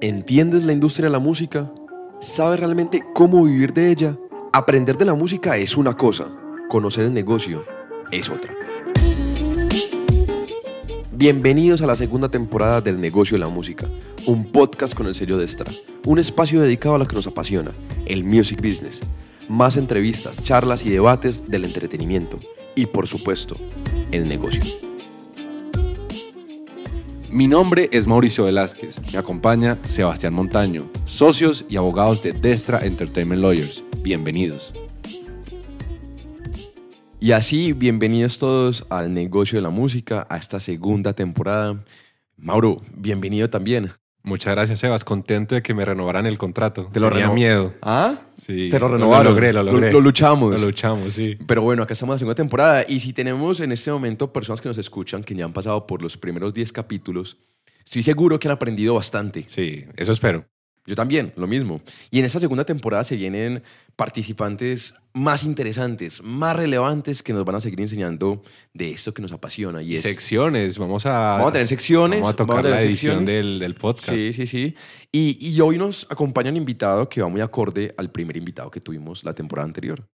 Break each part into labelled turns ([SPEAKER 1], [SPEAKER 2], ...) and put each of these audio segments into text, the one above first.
[SPEAKER 1] ¿Entiendes la industria de la música? ¿Sabes realmente cómo vivir de ella? Aprender de la música es una cosa, conocer el negocio es otra. Bienvenidos a la segunda temporada del Negocio de la Música, un podcast con el sello de Extra, un espacio dedicado a lo que nos apasiona, el music business. Más entrevistas, charlas y debates del entretenimiento y, por supuesto, el negocio.
[SPEAKER 2] Mi nombre es Mauricio Velázquez. Me acompaña Sebastián Montaño, socios y abogados de Destra Entertainment Lawyers. Bienvenidos.
[SPEAKER 1] Y así, bienvenidos todos al negocio de la música, a esta segunda temporada. Mauro, bienvenido también.
[SPEAKER 2] Muchas gracias, Sebas. Contento de que me renovaran el contrato.
[SPEAKER 1] Te lo
[SPEAKER 2] Tenía
[SPEAKER 1] reno-
[SPEAKER 2] miedo.
[SPEAKER 1] ¿Ah?
[SPEAKER 2] Sí.
[SPEAKER 1] Te lo renovaron.
[SPEAKER 2] Lo logré, lo logré.
[SPEAKER 1] Lo, luchamos.
[SPEAKER 2] Lo luchamos, sí.
[SPEAKER 1] Pero bueno, acá estamos en la segunda temporada y si tenemos en este momento personas que nos escuchan, que ya han pasado por los primeros 10 capítulos, estoy seguro que han aprendido bastante.
[SPEAKER 2] Sí, eso espero.
[SPEAKER 1] Yo también, lo mismo. Y en esta segunda temporada se vienen participantes más interesantes, más relevantes que nos van a seguir enseñando de esto que nos apasiona. Y es,
[SPEAKER 2] Secciones, vamos a...
[SPEAKER 1] Vamos a tener secciones.
[SPEAKER 2] Vamos a tocar
[SPEAKER 1] tener
[SPEAKER 2] la edición del, del podcast.
[SPEAKER 1] Sí, sí, sí. Y, y hoy nos acompaña un invitado que va muy acorde al primer invitado que tuvimos la temporada anterior.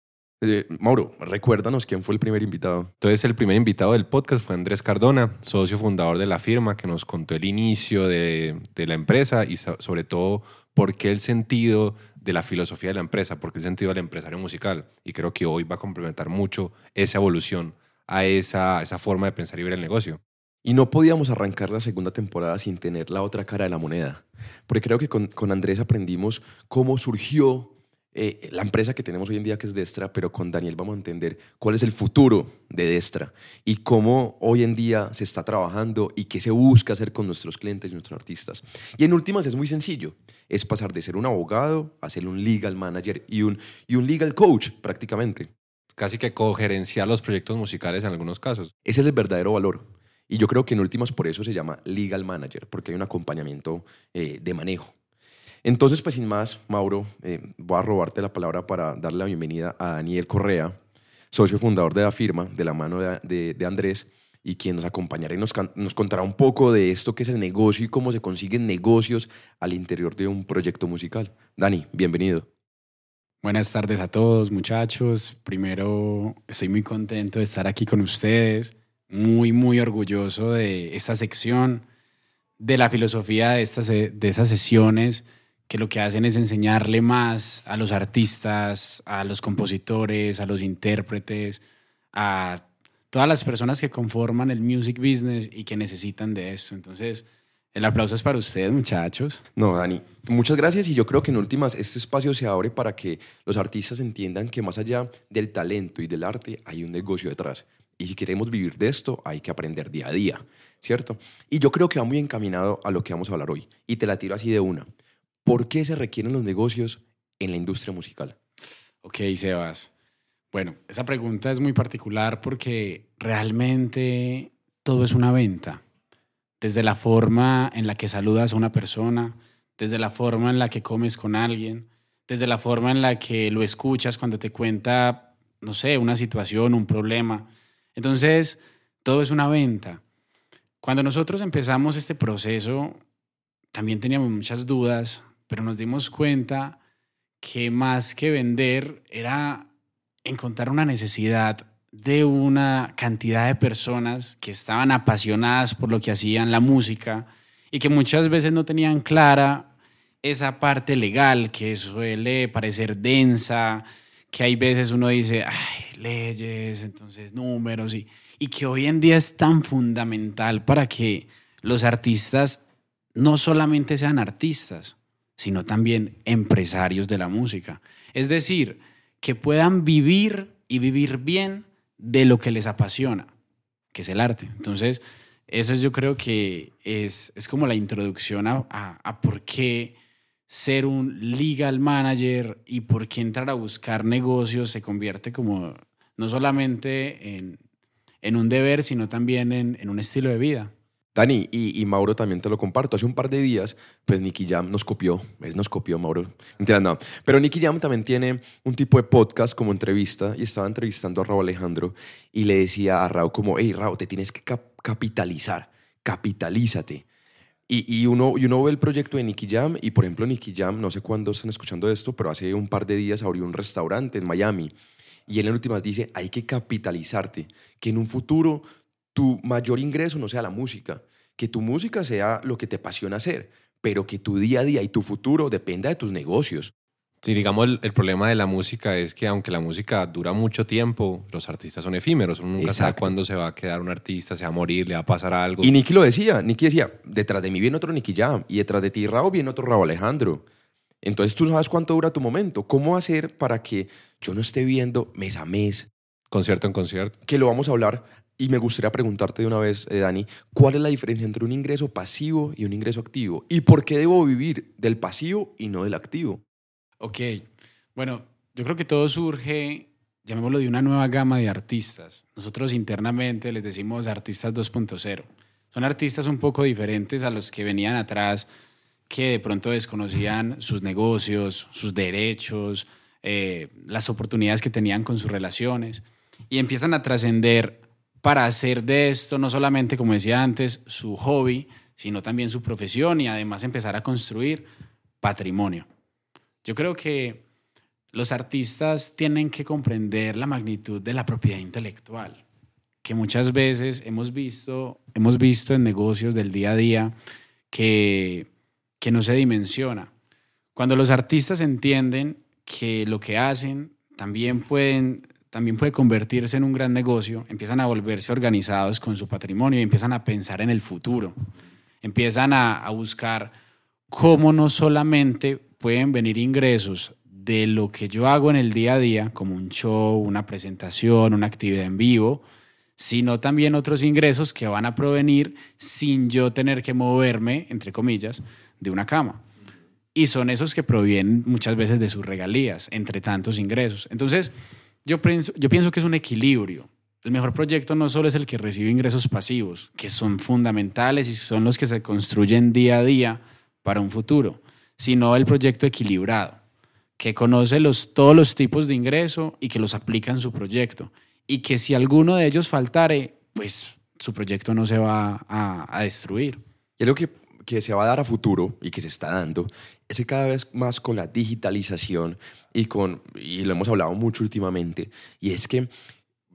[SPEAKER 1] Eh, Mauro, recuérdanos quién fue el primer invitado.
[SPEAKER 2] Entonces, el primer invitado del podcast fue Andrés Cardona, socio fundador de la firma, que nos contó el inicio de, de la empresa y so- sobre todo por qué el sentido de la filosofía de la empresa, por qué el sentido del empresario musical. Y creo que hoy va a complementar mucho esa evolución a esa, esa forma de pensar y ver el negocio.
[SPEAKER 1] Y no podíamos arrancar la segunda temporada sin tener la otra cara de la moneda. Porque creo que con, con Andrés aprendimos cómo surgió eh, la empresa que tenemos hoy en día, que es Destra, pero con Daniel vamos a entender cuál es el futuro de Destra y cómo hoy en día se está trabajando y qué se busca hacer con nuestros clientes y nuestros artistas. Y en últimas es muy sencillo, es pasar de ser un abogado a ser un legal manager y un, y un legal coach prácticamente.
[SPEAKER 2] Casi que cogerenciar los proyectos musicales en algunos casos.
[SPEAKER 1] Ese es el verdadero valor. Y yo creo que en últimas por eso se llama legal manager, porque hay un acompañamiento eh, de manejo. Entonces, pues sin más, Mauro, eh, voy a robarte la palabra para darle la bienvenida a Daniel Correa, socio fundador de la firma, de la mano de, de- Andrés, y quien nos acompañará y nos, nos contará un poco de esto que es el negocio y cómo se consiguen negocios al interior de un proyecto musical. Dani, bienvenido.
[SPEAKER 3] Buenas tardes a todos, muchachos. Primero, estoy muy contento de estar aquí con ustedes. Muy, muy orgulloso de esta sección, de la filosofía de, estas, de esas sesiones que lo que hacen es enseñarle más a los artistas, a los compositores, a los intérpretes, a todas las personas que conforman el music business y que necesitan de esto. Entonces, el aplauso es para ustedes, muchachos.
[SPEAKER 1] No, Dani, muchas gracias y yo creo que en últimas este espacio se abre para que los artistas entiendan que más allá del talento y del arte hay un negocio detrás. Y si queremos vivir de esto, hay que aprender día a día, ¿cierto? Y yo creo que va muy encaminado a lo que vamos a hablar hoy. Y te la tiro así de una. ¿Por qué se requieren los negocios en la industria musical?
[SPEAKER 3] Ok, Sebas. Bueno, esa pregunta es muy particular porque realmente todo es una venta. Desde la forma en la que saludas a una persona, desde la forma en la que comes con alguien, desde la forma en la que lo escuchas cuando te cuenta, no sé, una situación, un problema. Entonces, todo es una venta. Cuando nosotros empezamos este proceso, también teníamos muchas dudas, pero nos dimos cuenta que más que vender era encontrar una necesidad de una cantidad de personas que estaban apasionadas por lo que hacían la música y que muchas veces no tenían clara esa parte legal que suele parecer densa, que hay veces uno dice, ay, leyes, entonces números, y, y que hoy en día es tan fundamental para que los artistas no solamente sean artistas, sino también empresarios de la música. Es decir, que puedan vivir y vivir bien de lo que les apasiona, que es el arte. Entonces, eso es, yo creo que es, es como la introducción a, a, a por qué ser un legal manager y por qué entrar a buscar negocios se convierte como no solamente en, en un deber, sino también en, en un estilo de vida.
[SPEAKER 1] Dani, y, Mauro también te lo comparto. Hace un par de días, pues Nicky Jam nos copió. Él nos copió, Mauro. No. Pero Nicky Jam también tiene un tipo de podcast como entrevista y estaba entrevistando a Raúl Alejandro y le decía a Raúl como, hey, Raúl, te tienes que cap- capitalizar, capitalízate. Y, y uno, y uno ve el proyecto de Nicky Jam y, por ejemplo, Nicky Jam, no sé cuándo están escuchando esto, pero hace un par de días abrió un restaurante en Miami. Y él en últimas dice, hay que capitalizarte, que en un futuro tu mayor ingreso no sea la música, que tu música sea lo que te apasiona hacer, pero que tu día a día y tu futuro dependa de tus negocios.
[SPEAKER 2] Sí, digamos, el, el problema de la música es que aunque la música dura mucho tiempo, los artistas son efímeros. Uno nunca sabe
[SPEAKER 1] Exacto.
[SPEAKER 2] cuándo se va a quedar un artista, se va a morir, le va a pasar algo.
[SPEAKER 1] Y Nicky lo decía, Nicky decía, detrás de mí viene otro Nicky Jam y detrás de ti, Rao, viene otro Rao Alejandro. Entonces tú sabes cuánto dura tu momento. ¿Cómo hacer para que yo no esté viendo mes a mes?
[SPEAKER 2] Concierto en concierto.
[SPEAKER 1] Que lo vamos a hablar y me gustaría preguntarte de una vez, eh, Dani, ¿cuál es la diferencia entre un ingreso pasivo y un ingreso activo? ¿Y por qué debo vivir del pasivo y no del activo?
[SPEAKER 3] Ok, bueno, yo creo que todo surge, llamémoslo, de una nueva gama de artistas. Nosotros internamente les decimos artistas 2.0. Son artistas un poco diferentes a los que venían atrás, que de pronto desconocían sus negocios, sus derechos, eh, las oportunidades que tenían con sus relaciones, y empiezan a trascender para hacer de esto no solamente, como decía antes, su hobby, sino también su profesión y además empezar a construir patrimonio. Yo creo que los artistas tienen que comprender la magnitud de la propiedad intelectual, que muchas veces hemos visto, hemos visto en negocios del día a día que, que no se dimensiona. Cuando los artistas entienden que lo que hacen también, pueden, también puede convertirse en un gran negocio, empiezan a volverse organizados con su patrimonio y empiezan a pensar en el futuro. Empiezan a, a buscar cómo no solamente pueden venir ingresos de lo que yo hago en el día a día, como un show, una presentación, una actividad en vivo, sino también otros ingresos que van a provenir sin yo tener que moverme, entre comillas, de una cama. Y son esos que provienen muchas veces de sus regalías, entre tantos ingresos. Entonces, yo pienso, yo pienso que es un equilibrio. El mejor proyecto no solo es el que recibe ingresos pasivos, que son fundamentales y son los que se construyen día a día para un futuro, sino el proyecto equilibrado, que conoce los, todos los tipos de ingreso y que los aplica en su proyecto. Y que si alguno de ellos faltare, pues su proyecto no se va a, a destruir.
[SPEAKER 1] Y algo que, que se va a dar a futuro y que se está dando es cada vez más con la digitalización y con, y lo hemos hablado mucho últimamente, y es que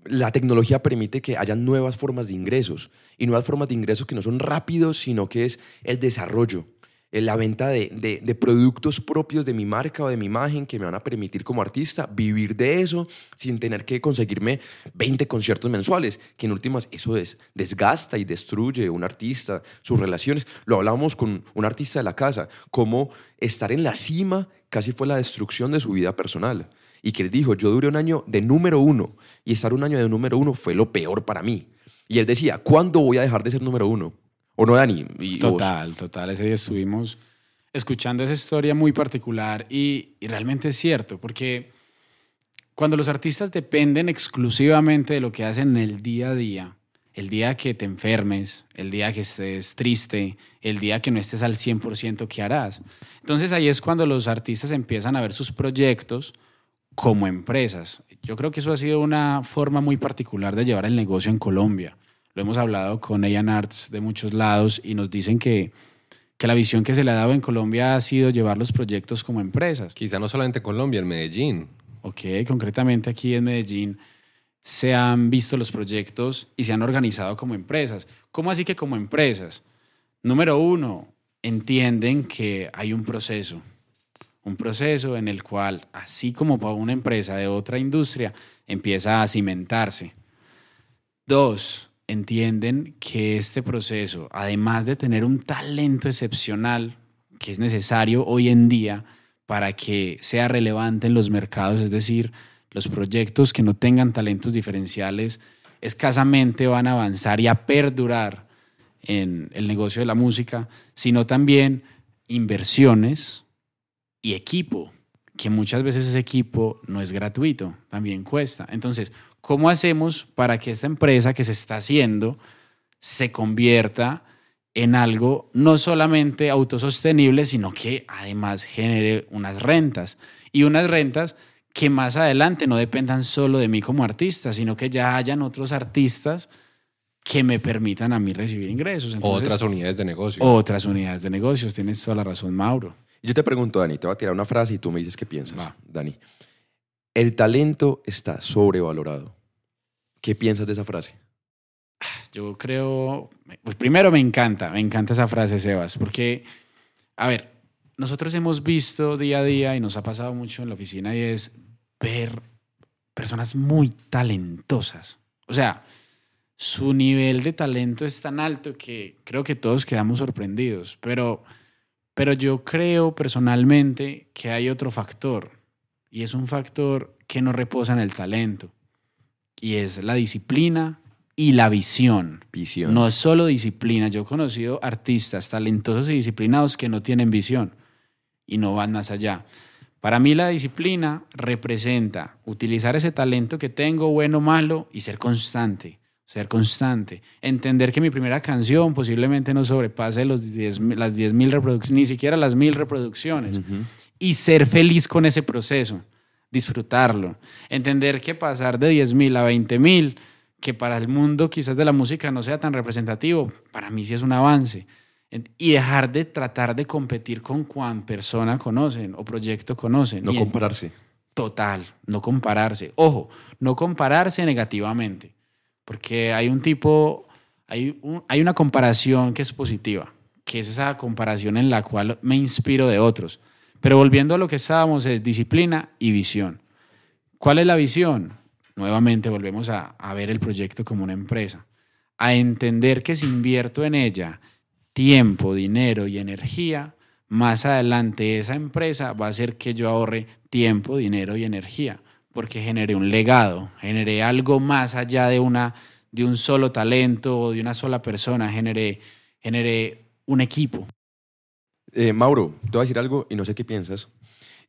[SPEAKER 1] la tecnología permite que haya nuevas formas de ingresos y nuevas formas de ingresos que no son rápidos, sino que es el desarrollo, la venta de, de, productos propios de mi marca o de mi imagen que me van a permitir como artista vivir de eso sin tener que conseguirme 20 conciertos mensuales, que en últimas eso es, desgasta y destruye un artista, sus relaciones. Lo hablábamos con un artista de la casa, cómo estar en la cima casi fue la destrucción de su vida personal. Y que él dijo, yo duré un año de número uno y estar un año de número uno fue lo peor para mí. Y él decía, ¿cuándo voy a dejar de ser número uno? ¿O no, Dani? Y
[SPEAKER 3] total, total. Ese día estuvimos escuchando esa historia muy particular y, y, realmente es cierto, porque cuando los artistas dependen exclusivamente de lo que hacen en el día a día, el día que te enfermes, el día que estés triste, el día que no estés al 100%, ¿qué harás? Entonces ahí es cuando los artistas empiezan a ver sus proyectos como empresas. Yo creo que eso ha sido una forma muy particular de llevar el negocio en Colombia. Lo hemos hablado con Ian Arts de muchos lados y nos dicen que, que la visión que se le ha dado en Colombia ha sido llevar los proyectos como empresas.
[SPEAKER 2] Quizá no solamente en Colombia, en Medellín.
[SPEAKER 3] Ok, concretamente aquí en Medellín se han visto los proyectos y se han organizado como empresas. ¿Cómo así que como empresas? Número uno, entienden que hay un proceso, un proceso en el cual, así como para una empresa de otra industria, empieza a cimentarse. Dos, entienden que este proceso, además de tener un talento excepcional que es necesario hoy en día para que sea relevante en los mercados, es decir, los proyectos que no tengan talentos diferenciales escasamente van a avanzar y a perdurar en el negocio de la música, sino también inversiones y equipo, que muchas veces ese equipo no es gratuito, también cuesta. Entonces, ¿cómo hacemos para que esta empresa que se está haciendo se convierta en algo no solamente autosostenible, sino que además genere unas rentas? Y unas rentas que más adelante no dependan solo de mí como artista, sino que ya hayan otros artistas que me permitan a mí recibir ingresos. Entonces,
[SPEAKER 2] Otras unidades de negocio.
[SPEAKER 3] otras unidades de negocios. Tienes toda la razón, Mauro.
[SPEAKER 1] Yo te pregunto, Dani, te voy a tirar una frase y tú me dices qué piensas.
[SPEAKER 3] Va.
[SPEAKER 1] Dani, el talento está sobrevalorado. ¿Qué piensas de esa frase?
[SPEAKER 3] Yo creo, pues primero me encanta, me encanta esa frase, Sebas, porque, a ver, nosotros hemos visto día a día y nos ha pasado mucho en la oficina y es ver personas muy talentosas. O sea, su nivel de talento es tan alto que creo que todos quedamos sorprendidos, pero, pero yo creo personalmente que hay otro factor y es un factor que no reposa en el talento y es la disciplina y la visión.
[SPEAKER 1] Visión.
[SPEAKER 3] No es solo disciplina. Yo he conocido artistas talentosos y disciplinados que no tienen visión y no van más allá. Para mí la disciplina representa utilizar ese talento que tengo, bueno o malo, y ser constante. Ser constante. Entender que mi primera canción posiblemente no sobrepase los 10 las 10.000 reproducciones, ni siquiera las 1.000 reproducciones. Y ser feliz con ese proceso. Disfrutarlo. Entender que pasar de 10.000 a 20.000 que para el mundo quizás de la música no sea tan representativo, para mí sí es un avance. Y dejar de tratar de competir con cuán persona conocen o proyecto conocen.
[SPEAKER 1] No compararse.
[SPEAKER 3] Total, no compararse. Ojo, no compararse negativamente, porque hay un tipo, hay, un- hay una comparación que es positiva, que es esa comparación en la cual me inspiro de otros. Pero volviendo a lo que estábamos, es disciplina y visión. ¿Cuál es la visión? Nuevamente volvemos a, a ver el proyecto como una empresa, a entender que si invierto en ella tiempo, dinero y energía, más adelante esa empresa va a hacer que yo ahorre tiempo, dinero y energía, porque generé un legado, generé algo más allá de, una, de un solo talento o de una sola persona, generé, generé un equipo.
[SPEAKER 1] Eh, Mauro, te voy a decir algo y no sé qué piensas.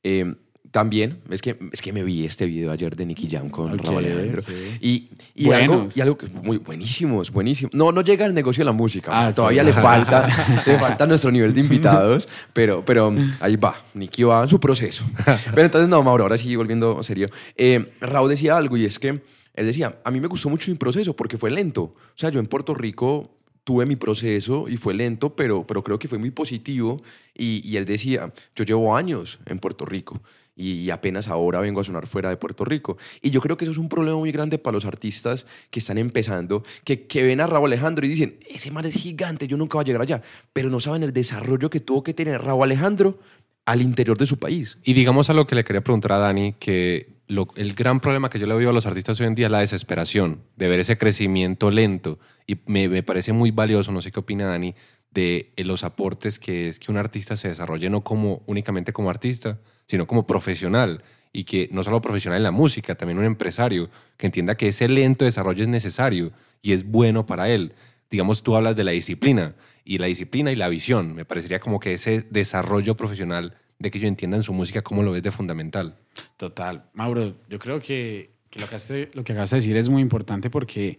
[SPEAKER 1] Eh, también, es que, es que me vi este video ayer de Nicky Jam con
[SPEAKER 3] Ok,
[SPEAKER 1] Raúl Alejandro. Y, y, algo, y algo que es muy buenísimo, es buenísimo. No, no llega al negocio de la música.
[SPEAKER 3] Ah,
[SPEAKER 1] todavía le falta, le falta nuestro nivel de invitados, pero, pero ahí va. Nicky va en su proceso. Pero entonces, no, Mauro, ahora sí, volviendo serio. Eh, Raúl decía algo y es que él decía, a mí me gustó mucho mi proceso porque fue lento. O sea, yo en Puerto Rico tuve mi proceso y fue lento, pero, pero creo que fue muy positivo. Y, y él decía, yo llevo años en Puerto Rico y, apenas ahora vengo a sonar fuera de Puerto Rico. Y yo creo que eso es un problema muy grande para los artistas que están empezando, que, que ven a Raúl Alejandro y dicen, ese man es gigante, yo nunca voy a llegar allá, pero no saben el desarrollo que tuvo que tener Raúl Alejandro al interior de su país.
[SPEAKER 2] Y digamos a lo que le quería preguntar a Dani, que el gran problema que yo le veo a los artistas hoy en día es la desesperación de ver ese crecimiento lento. Y me, me parece muy valioso, no sé qué opina Dani, de eh, los aportes que es que un artista se desarrolle no como únicamente como artista, sino como profesional. Y que no solo profesional en la música, también un empresario que entienda que ese lento desarrollo es necesario y es bueno para él. Digamos, tú hablas de la disciplina y la disciplina y la visión. Me parecería como que ese desarrollo profesional de que ellos entiendan su música, ¿cómo lo ves de fundamental?
[SPEAKER 3] Total. Mauro, yo creo que, que lo, que lo que acabas de decir es muy importante porque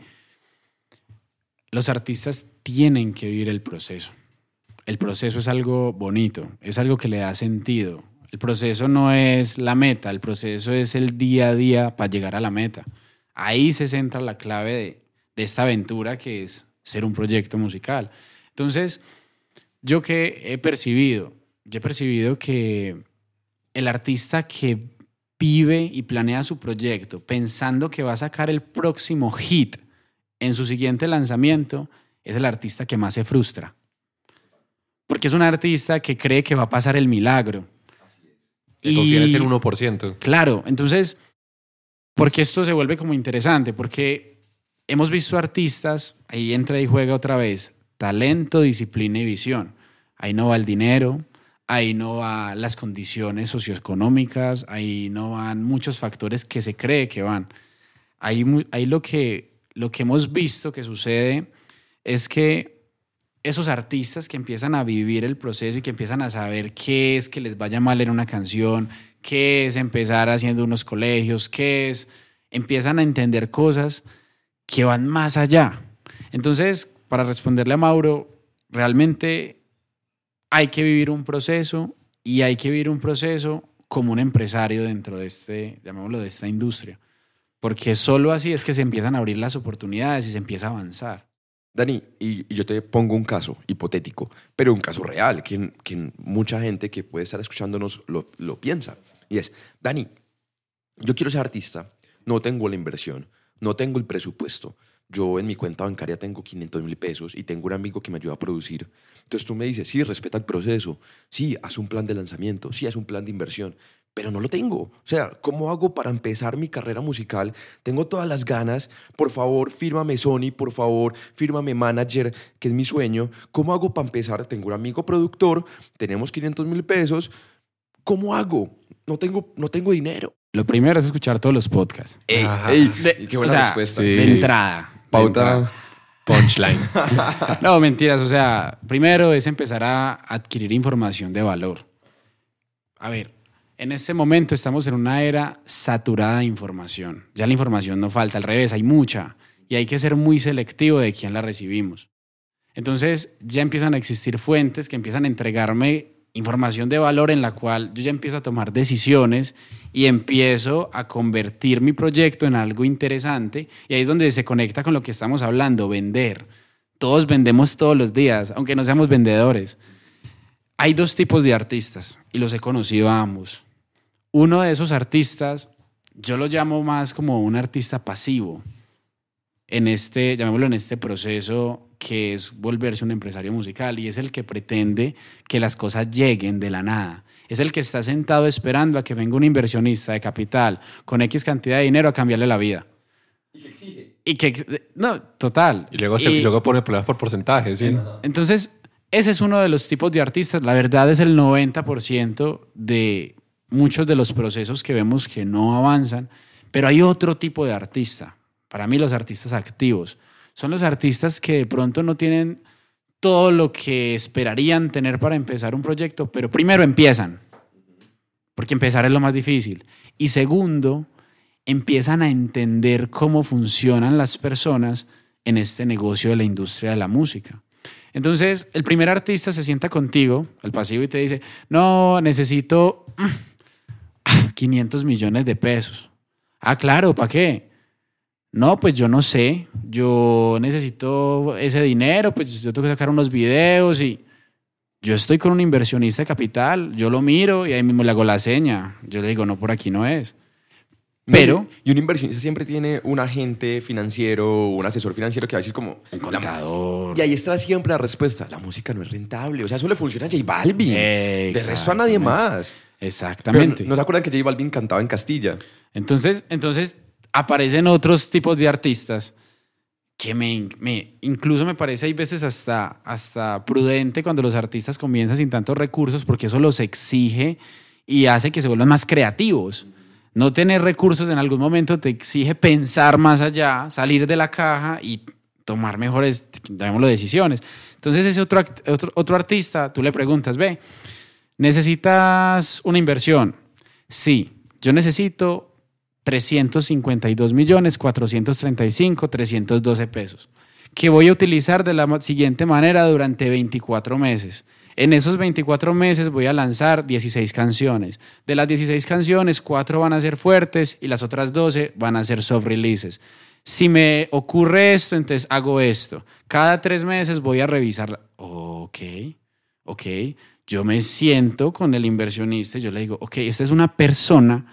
[SPEAKER 3] los artistas tienen que vivir el proceso. El proceso es algo bonito, es algo que le da sentido. El proceso no es la meta, el proceso es el día a día para llegar a la meta. Ahí se centra la clave de, esta aventura que es ser un proyecto musical. Entonces, yo que he percibido, he percibido que el artista que vive y planea su proyecto pensando que va a sacar el próximo hit en su siguiente lanzamiento es el artista que más se frustra. Porque es un artista que cree que va a pasar el milagro.
[SPEAKER 2] Que confía en ese 1%.
[SPEAKER 3] Claro, entonces, porque esto se vuelve como interesante, porque hemos visto artistas, ahí entra y juega otra vez, talento, disciplina y visión. Ahí no va el dinero, ahí no van las condiciones socioeconómicas, ahí no van muchos factores que se cree que van. Ahí, ahí lo, que, lo que hemos visto que sucede es que esos artistas que empiezan a vivir el proceso y que empiezan a saber qué es que les vaya mal en una canción, qué es empezar haciendo unos colegios, qué es, empiezan a entender cosas que van más allá. Entonces, para responderle a Mauro, realmente hay que vivir un proceso y hay que vivir un proceso como un empresario dentro de este, llamémoslo, de esta industria. Porque solo así es que se empiezan a abrir las oportunidades y se empieza a avanzar.
[SPEAKER 1] Dani, y, y yo te pongo un caso hipotético, pero un caso real, que, que mucha gente que puede estar escuchándonos lo, lo piensa. Y es, Dani, yo quiero ser artista, no tengo la inversión, no tengo el presupuesto. Yo en mi cuenta bancaria tengo 500 mil pesos y tengo un amigo que me ayuda a producir. Entonces tú me dices, sí, respeta el proceso, sí, haz un plan de lanzamiento, sí, haz un plan de inversión, pero no lo tengo. O sea, ¿cómo hago para empezar mi carrera musical? Tengo todas las ganas. Por favor, fírmame Sony, por favor, fírmame Manager, que es mi sueño. ¿Cómo hago para empezar? Tengo un amigo productor, tenemos 500 mil pesos. ¿Cómo hago? No tengo, no tengo dinero.
[SPEAKER 3] Lo primero es escuchar todos los podcasts.
[SPEAKER 1] Ey, ey,
[SPEAKER 3] De-
[SPEAKER 1] qué buena
[SPEAKER 3] o sea,
[SPEAKER 1] respuesta.
[SPEAKER 2] sí.
[SPEAKER 3] De entrada. De
[SPEAKER 1] Pauta.
[SPEAKER 2] Punchline.
[SPEAKER 3] No, mentiras. O sea, primero es empezar a adquirir información de valor. A ver, en este momento estamos en una era saturada de información. Ya la información no falta, al revés, hay mucha. Y hay que ser muy selectivo de quién la recibimos. Entonces ya empiezan a existir fuentes que empiezan a entregarme información de valor en la cual yo ya empiezo a tomar decisiones y empiezo a convertir mi proyecto en algo interesante. Y ahí es donde se conecta con lo que estamos hablando, vender. Todos vendemos todos los días, aunque no seamos vendedores. Hay dos tipos de artistas y los he conocido a ambos. Uno de esos artistas, yo lo llamo más como un artista pasivo en este, llamémoslo en este proceso que es volverse un empresario musical y es el que pretende que las cosas lleguen de la nada. Es el que está sentado esperando a que venga un inversionista de capital con X cantidad de dinero a cambiarle la vida. Y que exige. Y que, no, total.
[SPEAKER 2] Y luego, se, luego pone problemas por porcentaje, ¿sí?
[SPEAKER 3] Entonces, ese es uno de los tipos de artistas. La verdad es el 90% de muchos de los procesos que vemos que no avanzan, pero hay otro tipo de artista. Para mí los artistas activos son los artistas que de pronto no tienen todo lo que esperarían tener para empezar un proyecto, pero primero empiezan, porque empezar es lo más difícil. Y segundo, empiezan a entender cómo funcionan las personas en este negocio de la industria de la música. Entonces, el primer artista se sienta contigo, el pasivo, y te dice, no, necesito mm, 500 millones de pesos. Ah, claro, ¿para qué? No, pues yo no sé, yo necesito ese dinero, pues yo tengo que sacar unos videos y yo estoy con un inversionista de capital, yo lo miro y ahí mismo le hago la seña. Yo le digo, no, por aquí no es. Pero
[SPEAKER 1] Y un inversionista siempre tiene un agente financiero, un asesor financiero que va a decir como...
[SPEAKER 3] un
[SPEAKER 1] "La-
[SPEAKER 3] contador.
[SPEAKER 1] Y ahí está siempre la respuesta. La música no es rentable. O sea, eso le funciona a J Balvin. De resto a nadie más. Pero,
[SPEAKER 3] Exactamente.
[SPEAKER 1] ¿No se acuerdan que J Balvin cantaba en Castilla?
[SPEAKER 3] Entonces, entonces aparecen otros tipos de artistas que me, me- incluso me parece hay veces hasta, hasta prudente cuando los artistas comienzan sin tantos recursos porque eso los exige y hace que se vuelvan más creativos. No tener recursos en algún momento te exige pensar más allá, salir de la caja y tomar mejores, llamémoslo, decisiones. Entonces ese otro, otro, otro artista, tú le preguntas, ve, ¿necesitas una inversión? Sí, yo necesito 352 millones 435 312 pesos que voy a utilizar de la siguiente manera durante 24 meses. En esos 24 meses voy a lanzar 16 canciones. De las 16 canciones, 4 van a ser fuertes y las otras 12 van a ser soft releases. Si me ocurre esto, entonces hago esto. Cada tres meses voy a revisar. Ok, ok. Yo me siento con el inversionista y yo le digo, ok, esta es una persona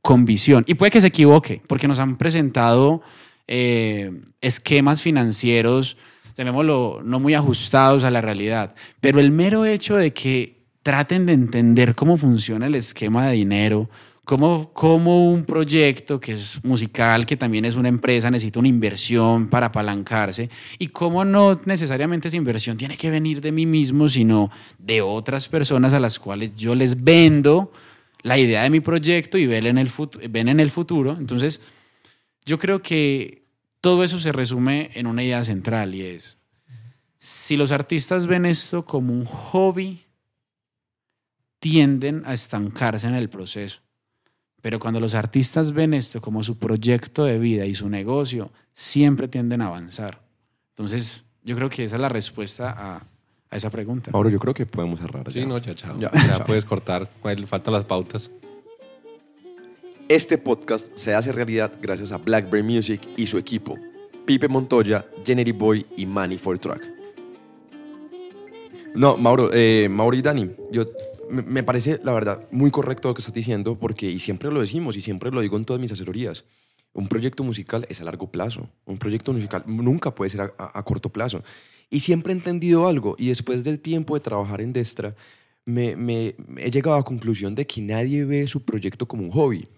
[SPEAKER 3] con visión. Y puede que se equivoque, porque nos han presentado eh, esquemas financieros, llamémoslo, no muy ajustados a la realidad. Pero el mero hecho de que traten de entender cómo funciona el esquema de dinero, cómo, cómo un proyecto que es musical, que también es una empresa, necesita una inversión para apalancarse, y cómo no necesariamente esa inversión tiene que venir de mí mismo, sino de otras personas a las cuales yo les vendo la idea de mi proyecto y ven en el, fut- ven en el futuro. Entonces, yo creo que todo eso se resume en una idea central y es, si los artistas ven esto como un hobby, tienden a estancarse en el proceso. Pero cuando los artistas ven esto como su proyecto de vida y su negocio, siempre tienden a avanzar. Entonces, yo creo que esa es la respuesta a, a esa pregunta.
[SPEAKER 1] Ahora yo creo que podemos cerrar.
[SPEAKER 2] Sí,
[SPEAKER 1] ya.
[SPEAKER 2] no, ya, chao.
[SPEAKER 1] Ya,
[SPEAKER 2] Ya,
[SPEAKER 1] chao.
[SPEAKER 2] puedes cortar. Faltan las pautas.
[SPEAKER 1] Este podcast se hace realidad gracias a Blackberry Music y su equipo. Pipe Montoya, Jenny Boy y Manny for Track. No, Mauro, eh, Mauro y Dani, yo, me, parece, la verdad, muy correcto lo que estás diciendo, porque, y siempre lo decimos, y siempre lo digo en todas mis asesorías, un proyecto musical es a largo plazo. Un proyecto musical nunca puede ser a, a- a corto plazo. Y siempre he entendido algo, y después del tiempo de trabajar en Destra, me- me he llegado a la conclusión de que nadie ve su proyecto como un hobby.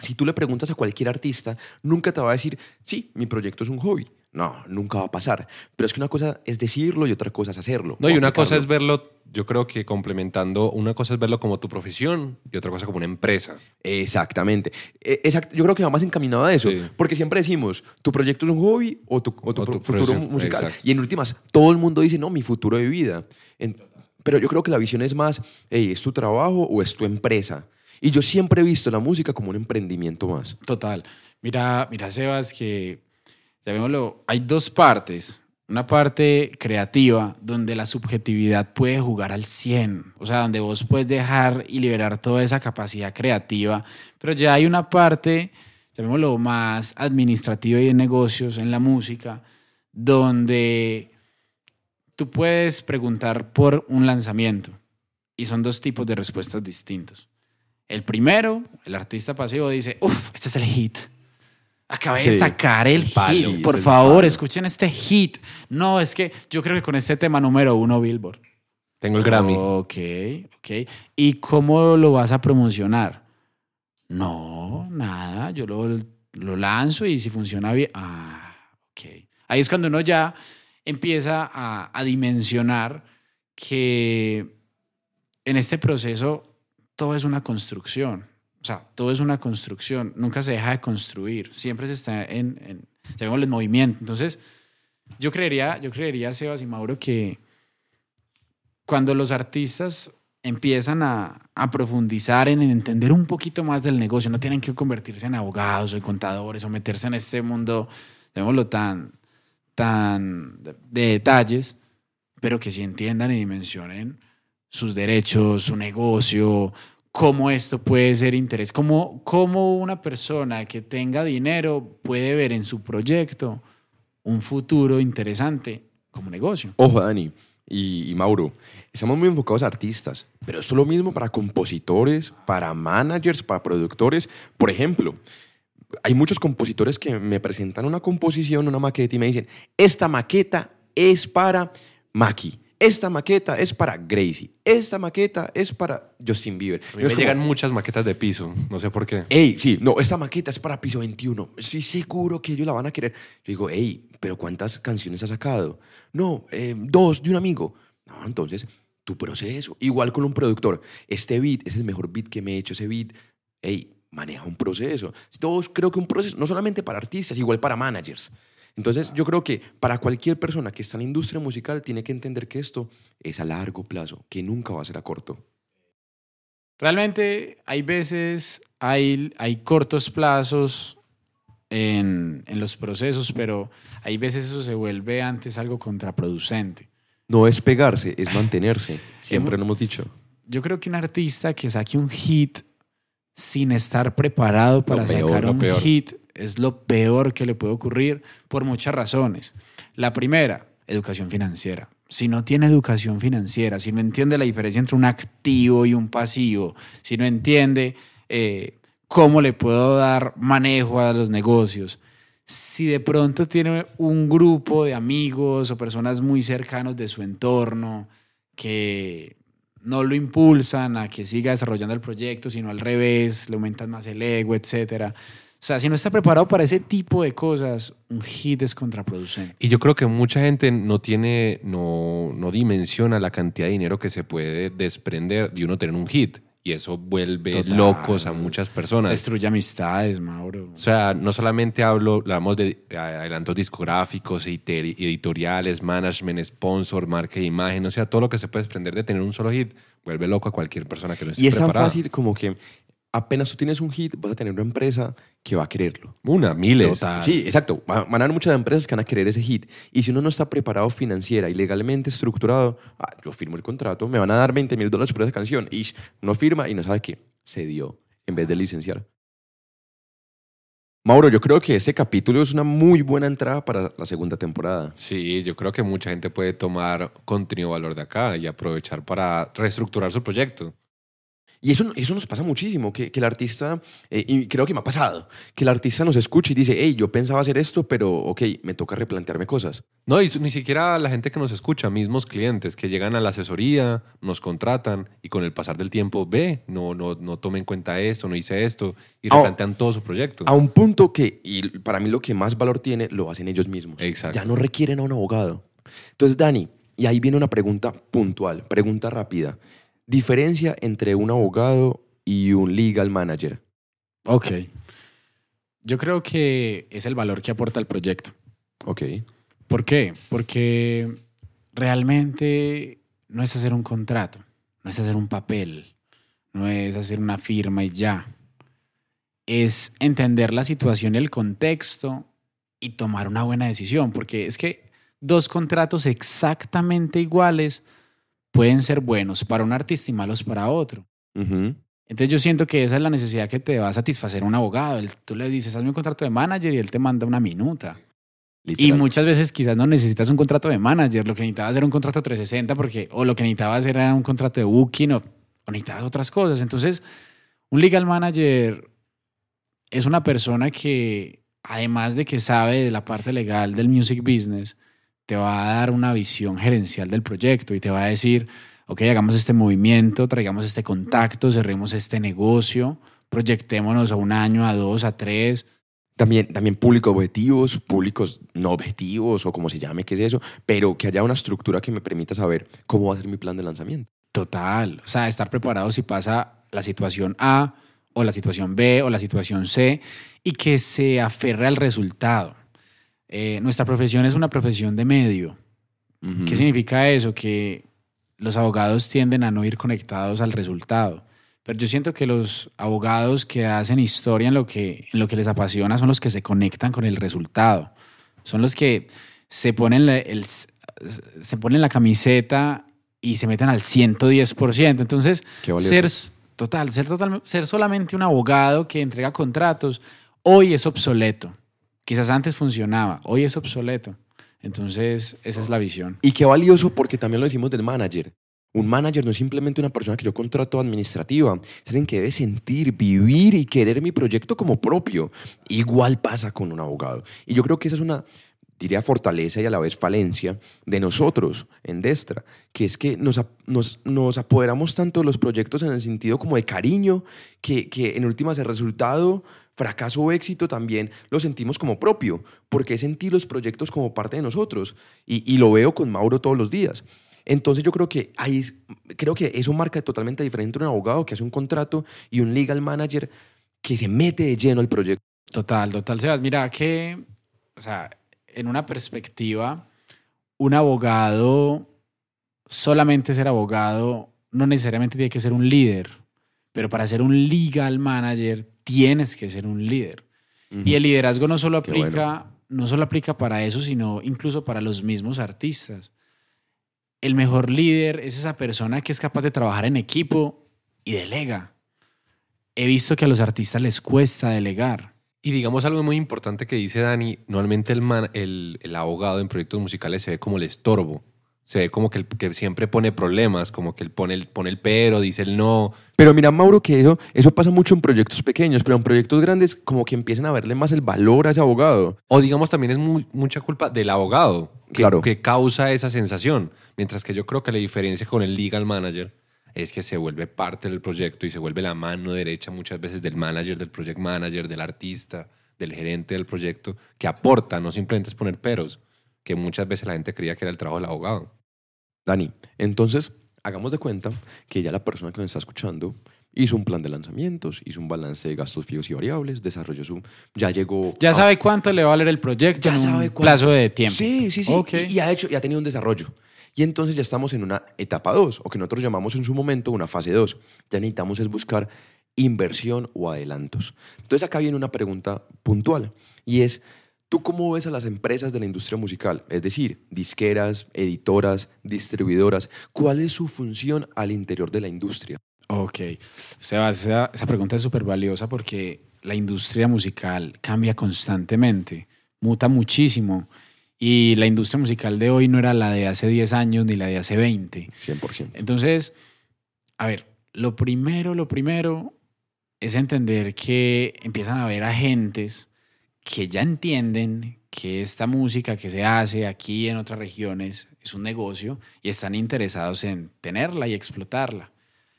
[SPEAKER 1] Si tú le preguntas a cualquier artista, nunca te va a decir, sí, mi proyecto es un hobby. No, nunca va a pasar. Pero es que una cosa es decirlo y otra cosa es hacerlo.
[SPEAKER 2] No, y una cosa es verlo, yo creo que complementando, una cosa es verlo como tu profesión y otra cosa como una empresa.
[SPEAKER 1] Exactamente. Eh, exact- Yo creo que va más encaminado a eso.
[SPEAKER 2] Sí.
[SPEAKER 1] Porque siempre decimos, tu proyecto es un hobby o tu, o tu
[SPEAKER 2] O tu
[SPEAKER 1] futuro
[SPEAKER 2] profesión,
[SPEAKER 1] musical.
[SPEAKER 2] exacto.
[SPEAKER 1] Y en últimas, todo el mundo dice, no, mi futuro de vida. En- pero yo creo que la visión es más, hey, ¿es tu trabajo o es tu empresa? Y yo siempre he visto la música como un emprendimiento más.
[SPEAKER 3] Total. Mira, mira, Sebas, que llamémoslo, hay dos partes. Una parte creativa, donde la subjetividad puede jugar al 100, o sea, donde vos puedes dejar y liberar toda esa capacidad creativa, pero ya hay una parte, llamémoslo, más administrativa y de negocios en la música, donde tú puedes preguntar por un lanzamiento y son dos tipos de respuestas distintos. El primero, el artista pasivo dice, uff, este es el hit. Acabé de sacar el
[SPEAKER 1] Palo,
[SPEAKER 3] hit. Por favor, escuchen este hit. No, es que yo creo que con este tema número uno, Billboard.
[SPEAKER 2] Tengo el Grammy.
[SPEAKER 3] Ok, ok. ¿Y cómo lo vas a promocionar? No, nada. Yo lo, lo lanzo y si funciona bien. Ah, ok. Ahí es cuando uno ya empieza a, a dimensionar que en este proceso todo es una construcción. O sea, todo es una construcción. Nunca se deja de construir. Siempre se está en, en en movimiento. Entonces, yo creería, yo creería, Sebas y Mauro, que cuando los artistas empiezan a, profundizar en entender un poquito más del negocio, no tienen que convertirse en abogados o en contadores o meterse en este mundo, llamémoslo tan, tan de, de detalles, pero que sí entiendan y dimensionen sus derechos, su negocio, cómo esto puede ser interés, cómo, cómo una persona que tenga dinero puede ver en su proyecto un futuro interesante como negocio.
[SPEAKER 1] Ojo, Dani y, Mauro, estamos muy enfocados a artistas, pero esto es lo mismo para compositores, para managers, para productores. Por ejemplo, hay muchos compositores que me presentan una composición, una maqueta y me dicen, esta maqueta es para Maki, esta maqueta es para Gracie, esta maqueta es para Justin Bieber.
[SPEAKER 2] A mí
[SPEAKER 1] es
[SPEAKER 2] me
[SPEAKER 1] como,
[SPEAKER 2] llegan muchas maquetas de piso, no sé por qué.
[SPEAKER 1] Ey, sí, no, esta maqueta es para piso 21. Estoy seguro que ellos la van a querer. Yo digo, ey, pero ¿cuántas canciones ha sacado? No, eh, dos de un amigo. No, entonces, tu proceso. Igual con un productor. Este beat es el mejor beat que me he hecho. Ese beat, ey, maneja un proceso. Todos creo que un proceso, no solamente para artistas, igual para managers. Entonces, yo creo que para cualquier persona que está en la industria musical tiene que entender que esto es a largo plazo, que nunca va a ser a corto.
[SPEAKER 3] Realmente hay veces, hay, hay cortos plazos en, en los procesos, pero hay veces eso se vuelve antes algo contraproducente.
[SPEAKER 1] No es pegarse, es mantenerse. Siempre lo hemos dicho.
[SPEAKER 3] Yo creo que un artista que saque un hit sin estar preparado para
[SPEAKER 2] peor,
[SPEAKER 3] sacar un
[SPEAKER 2] peor.
[SPEAKER 3] hit es lo peor que le puede ocurrir por muchas razones. La primera, educación financiera. Si no tiene educación financiera, si no entiende la diferencia entre un activo y un pasivo, si no entiende eh, cómo le puedo dar manejo a los negocios, si de pronto tiene un grupo de amigos o personas muy cercanos de su entorno que no lo impulsan a que siga desarrollando el proyecto, sino al revés, le aumentan más el ego, etcétera. O sea, si no está preparado para ese tipo de cosas, un hit es contraproducente.
[SPEAKER 2] Y yo creo que mucha gente no tiene, no, no dimensiona la cantidad de dinero que se puede desprender de uno tener un hit. Y eso vuelve
[SPEAKER 3] Total.
[SPEAKER 2] locos a muchas personas.
[SPEAKER 3] Destruye amistades, Mauro.
[SPEAKER 2] O sea, no solamente hablo, hablamos de adelantos discográficos, editoriales, management, sponsor, marca de imagen, o sea, todo lo que se puede desprender de tener un solo hit vuelve loco a cualquier persona que no esté
[SPEAKER 1] Y es tan
[SPEAKER 2] preparada.
[SPEAKER 1] fácil como que apenas tú tienes un hit, vas a tener una empresa que va a quererlo.
[SPEAKER 2] Una, miles.
[SPEAKER 3] Total.
[SPEAKER 1] Sí, exacto. Va- Van a haber muchas empresas que van a querer ese hit. Y si uno no está preparado financiera y legalmente estructurado, ah, yo firmo el contrato, me van a dar 20 mil dólares por esa canción. Y no firma y no sabe qué. Se dio en vez de licenciar. Mauro, yo creo que este capítulo es una muy buena entrada para la segunda temporada.
[SPEAKER 2] Sí, yo creo que mucha gente puede tomar contenido valor de acá y aprovechar para reestructurar su proyecto.
[SPEAKER 1] Y eso, eso nos pasa muchísimo, que, que el artista, eh, y creo que me ha pasado, que el artista nos escucha y dice, hey, yo pensaba hacer esto, pero ok, me toca replantearme cosas.
[SPEAKER 2] No, y ni siquiera la gente que nos escucha, mismos clientes que llegan a la asesoría, nos contratan y con el pasar del tiempo, ve, no, no, no tomé en cuenta esto, no hice esto y replantean todo su proyecto.
[SPEAKER 1] A un punto que, y para mí lo que más valor tiene, lo hacen ellos mismos.
[SPEAKER 2] Exacto.
[SPEAKER 1] Ya no requieren a un abogado. Entonces, Dani, y ahí viene una pregunta puntual, pregunta rápida. Diferencia entre un abogado y un legal manager.
[SPEAKER 3] Ok. Yo creo que es el valor que aporta el proyecto.
[SPEAKER 1] Ok.
[SPEAKER 3] ¿Por qué? Porque realmente no es hacer un contrato, no es hacer un papel, no es hacer una firma y ya. Es entender la situación y el contexto y tomar una buena decisión, porque es que dos contratos exactamente iguales pueden ser buenos para un artista y malos para otro.
[SPEAKER 1] Ujú.
[SPEAKER 3] Entonces yo siento que esa es la necesidad que te va a satisfacer un abogado. Él- tú le dices, hazme un contrato de manager y él te manda una minuta. Y muchas veces quizás no necesitas un contrato de manager, lo que necesitabas era un contrato 360 porque, o lo que necesitabas era un contrato de booking o, o necesitabas otras cosas. Entonces, un legal manager es una persona que, además de que sabe de la parte legal del music business, te va a dar una visión gerencial del proyecto y te va a decir, ok, hagamos este movimiento, traigamos este contacto, cerremos este negocio, proyectémonos a un año, a dos, a tres.
[SPEAKER 1] También, también públicos objetivos, públicos no objetivos o como se llame, qué es eso, pero que haya una estructura que me permita saber cómo va a ser mi plan de lanzamiento.
[SPEAKER 3] Total, o sea, estar preparado si pasa la situación A o la situación B o la situación C y que se aferre al resultado. Eh, nuestra profesión es una profesión de medio. ¿Qué significa eso? Que los abogados tienden a no ir conectados al resultado. Pero yo siento que los abogados que hacen historia en lo que, en lo que les apasiona son los que se conectan con el resultado. Son los que se ponen la, el- se ponen la camiseta y se meten al 110%. Entonces, ser, total, ser, total, ser solamente un abogado que entrega contratos, hoy es obsoleto. Quizás antes funcionaba, hoy es obsoleto. Entonces, esa es la visión.
[SPEAKER 1] Y qué valioso porque también lo decimos del manager. Un manager no es simplemente una persona que yo contrato administrativa, es alguien que debe sentir, vivir y querer mi proyecto como propio. Igual pasa con un abogado. Y yo creo que esa es una, diría, fortaleza y a la vez falencia de nosotros en Destra, que es que nos, nos apoderamos tanto de los proyectos en el sentido como de cariño, que, que en últimas el resultado, fracaso o éxito también lo sentimos como propio, porque sentir los proyectos como parte de nosotros. Y, lo veo con Mauro todos los días. Entonces yo creo que ahí creo que eso marca totalmente diferente entre un abogado que hace un contrato y un legal manager que se mete de lleno al proyecto.
[SPEAKER 3] Total, total, Sebas. Mira que, o sea, en una perspectiva, un abogado, solamente ser abogado, no necesariamente tiene que ser un líder, pero para ser un legal manager tienes que ser un líder. Y el liderazgo no solo aplica, no solo aplica para eso, sino incluso para los mismos artistas. El mejor líder es esa persona que es capaz de trabajar en equipo y delega. He visto que a los artistas les cuesta delegar.
[SPEAKER 2] Y digamos algo muy importante que dice Dani, normalmente el, man- el, el abogado en proyectos musicales se ve como el estorbo, se ve como que, el, que siempre pone problemas, como que él pone el, pone el pero, dice el no.
[SPEAKER 1] Pero mira, Mauro, que eso, eso pasa mucho en proyectos pequeños, pero en proyectos grandes como que empiezan a verle más el valor a ese abogado.
[SPEAKER 2] O digamos también es mu- mucha culpa del abogado que,
[SPEAKER 1] Claro.
[SPEAKER 2] que causa esa sensación, mientras que yo creo que la diferencia con el legal manager es que se vuelve parte del proyecto y se vuelve la mano derecha muchas veces del manager, del project manager, del artista, del gerente del proyecto, que aporta, no simplemente es poner peros, que muchas veces la gente creía que era el trabajo del abogado.
[SPEAKER 1] Dani, entonces hagamos de cuenta que ya la persona que nos está escuchando hizo un plan de lanzamientos, hizo un balance de gastos fijos y variables, desarrolló su... Ya llegó...
[SPEAKER 3] Ya
[SPEAKER 1] a-
[SPEAKER 3] sabe cuánto le va a valer el proyecto
[SPEAKER 1] ya
[SPEAKER 3] en
[SPEAKER 1] sabe
[SPEAKER 3] un
[SPEAKER 1] cuánto.
[SPEAKER 3] plazo de tiempo.
[SPEAKER 1] Sí, sí, sí.
[SPEAKER 3] Ok.
[SPEAKER 1] Y, y ha hecho, y ha tenido un desarrollo. Y entonces ya estamos en una etapa 2, o que nosotros llamamos en su momento una fase 2. Ya necesitamos es buscar inversión o adelantos. Entonces acá viene una pregunta puntual y es, ¿tú cómo ves a las empresas de la industria musical? Es decir, disqueras, editoras, distribuidoras. ¿Cuál es su función al interior de la industria?
[SPEAKER 3] Ok. Sebas, esa, esa pregunta es súper valiosa porque la industria musical cambia constantemente, muta muchísimo. Y la industria musical de hoy no era la de hace 10 años ni la de hace 20.
[SPEAKER 1] 100%.
[SPEAKER 3] Entonces, a ver, lo primero, lo primero es entender que empiezan a haber agentes que ya entienden que esta música que se hace aquí en otras regiones es un negocio y están interesados en tenerla y explotarla.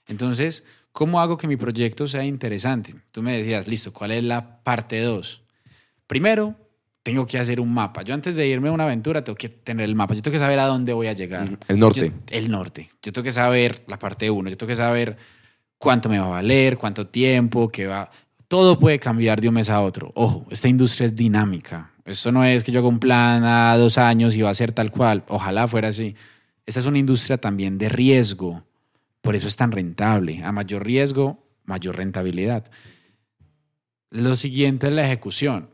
[SPEAKER 3] Entonces, ¿cómo hago que mi proyecto sea interesante? Tú me decías, listo, ¿cuál es la parte 2? Primero, tengo que hacer un mapa. Yo antes de irme a una aventura tengo que tener el mapa. Yo tengo que saber a dónde voy a llegar.
[SPEAKER 1] El norte.
[SPEAKER 3] Yo- el norte. Yo tengo que saber la parte 1. Yo tengo que saber cuánto me va a valer, cuánto tiempo, qué va. Todo puede cambiar de un mes a otro. Ojo, esta industria es dinámica. Esto no es que yo haga un plan a dos años y va a ser tal cual. Ojalá fuera así. Esta es una industria también de riesgo. Por eso es tan rentable. A mayor riesgo, mayor rentabilidad. Lo siguiente es la ejecución.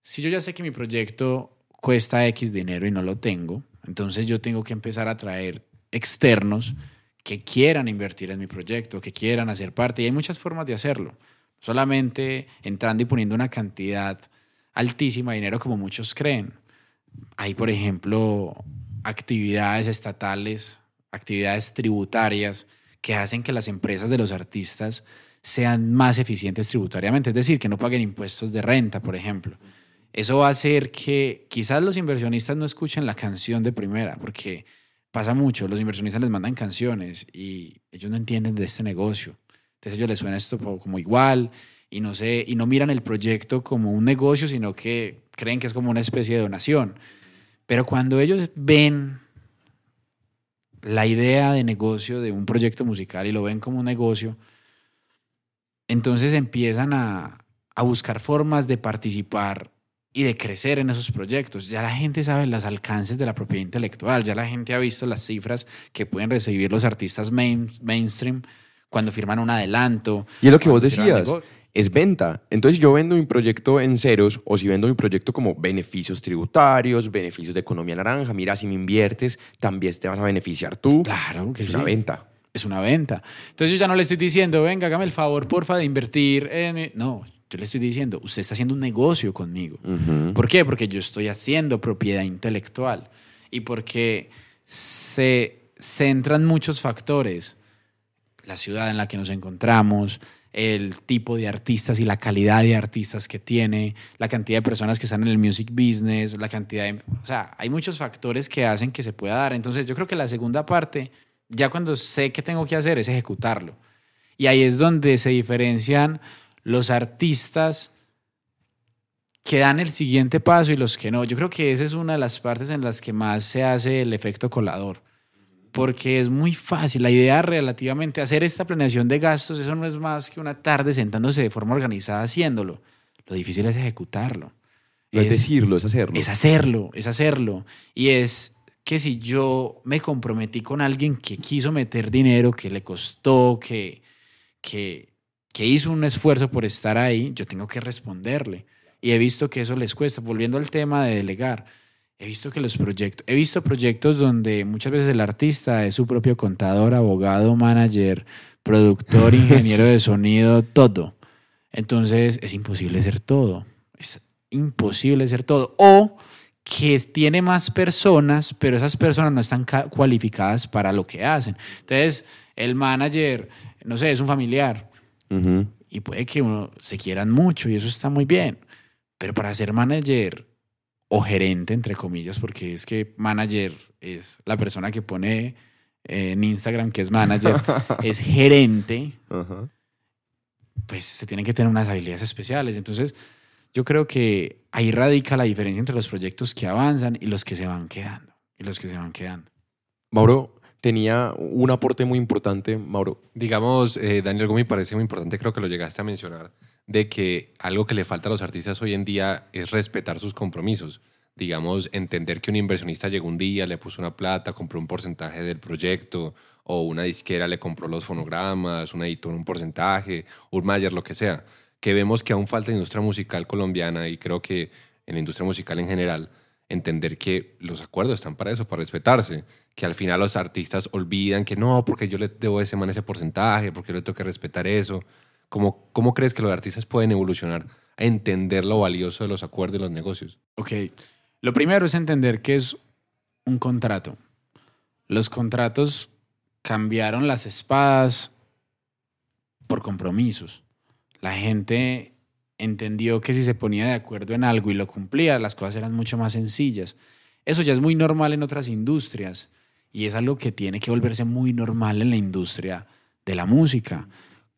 [SPEAKER 3] Si yo ya sé que mi proyecto cuesta X dinero y no lo tengo, entonces yo tengo que empezar a traer externos que quieran invertir en mi proyecto, que quieran hacer parte. Y hay muchas formas de hacerlo. Solamente entrando y poniendo una cantidad altísima de dinero como muchos creen. Hay, por ejemplo, actividades estatales, actividades tributarias que hacen que las empresas de los artistas sean más eficientes tributariamente, es decir, que no paguen impuestos de renta, por ejemplo. Eso va a hacer que quizás los inversionistas no escuchen la canción de primera, porque pasa mucho, los inversionistas les mandan canciones y ellos no entienden de este negocio. Entonces ellos les suena esto como igual y no, sé, y no miran el proyecto como un negocio, sino que creen que es como una especie de donación. Pero cuando ellos ven la idea de negocio de un proyecto musical y lo ven como un negocio, entonces empiezan a, a buscar formas de participar y de crecer en esos proyectos. Ya la gente sabe los alcances de la propiedad intelectual, ya la gente ha visto las cifras que pueden recibir los artistas main- mainstream cuando firman un adelanto.
[SPEAKER 1] Y es lo que vos decías, es venta. Entonces yo vendo mi proyecto en ceros o si vendo mi proyecto como beneficios tributarios, beneficios de economía naranja, mira, si me inviertes, también te vas a beneficiar tú.
[SPEAKER 3] Claro que
[SPEAKER 1] es
[SPEAKER 3] sí.
[SPEAKER 1] una venta.
[SPEAKER 3] es una venta. Entonces yo ya no le estoy diciendo, venga, hágame el favor, porfa, de invertir en... mi-". No, yo le estoy diciendo, usted está haciendo un negocio conmigo.
[SPEAKER 1] Ujú.
[SPEAKER 3] ¿Por qué? Porque yo estoy haciendo propiedad intelectual y porque se centran muchos factores. La ciudad en la que nos encontramos, el tipo de artistas y la calidad de artistas que tiene, la cantidad de personas que están en el music business, la cantidad de... O sea, hay muchos factores que hacen que se pueda dar. Entonces yo creo que la segunda parte, ya cuando sé qué tengo que hacer, es ejecutarlo. Y ahí es donde se diferencian los artistas que dan el siguiente paso y los que no. Yo creo que esa es una de las partes en las que más se hace el efecto colador. Porque es muy fácil. La idea relativamente hacer esta planeación de gastos, eso no es más que una tarde sentándose de forma organizada haciéndolo. Lo difícil es ejecutarlo.
[SPEAKER 1] No es, decirlo, es hacerlo.
[SPEAKER 3] Es hacerlo, es hacerlo. Y es que si yo me comprometí con alguien que quiso meter dinero, que le costó, que, que, que hizo un esfuerzo por estar ahí, yo tengo que responderle. Y he visto que eso les cuesta. Volviendo al tema de delegar, he visto que los proyectos, he visto proyectos donde muchas veces el artista es su propio contador, abogado, manager, productor, ingeniero de sonido, todo. Entonces es imposible ser todo. Es imposible ser todo. O que tiene más personas, pero esas personas no están ca- cualificadas para lo que hacen. Entonces, el manager, no sé, es un familiar
[SPEAKER 1] Ujú.
[SPEAKER 3] y puede que uno se quieran mucho y eso está muy bien. Pero para ser manager o gerente, entre comillas, porque es que manager es la persona que pone eh, en Instagram que es manager, es gerente, pues se tienen que tener unas habilidades especiales. Entonces, yo creo que ahí radica la diferencia entre los proyectos que avanzan y los que se van quedando. Y los que se van quedando.
[SPEAKER 1] Mauro tenía un aporte muy importante, Mauro.
[SPEAKER 2] Digamos, eh, Daniel, algo me parece muy importante, creo que lo llegaste a mencionar, de que algo que le falta a los artistas hoy en día es respetar sus compromisos. Digamos, entender que un inversionista llegó un día, le puso una plata, compró un porcentaje del proyecto, o una disquera le compró los fonogramas, un editor un porcentaje, un manager, lo que sea. Que vemos que aún falta industria musical colombiana y creo que en la industria musical en general, entender que los acuerdos están para eso, para respetarse. Que al final los artistas olvidan que no, porque yo le debo a ese man ese porcentaje, porque yo le tengo que respetar eso. ¿Cómo, ¿Cómo crees que los artistas pueden evolucionar a entender lo valioso de los acuerdos y los negocios?
[SPEAKER 3] Ok. Lo primero es entender que es un contrato. Los contratos cambiaron las espadas por compromisos. La gente entendió que si se ponía de acuerdo en algo y lo cumplía, las cosas eran mucho más sencillas. Eso ya es muy normal en otras industrias y es algo que tiene que volverse muy normal en la industria de la música.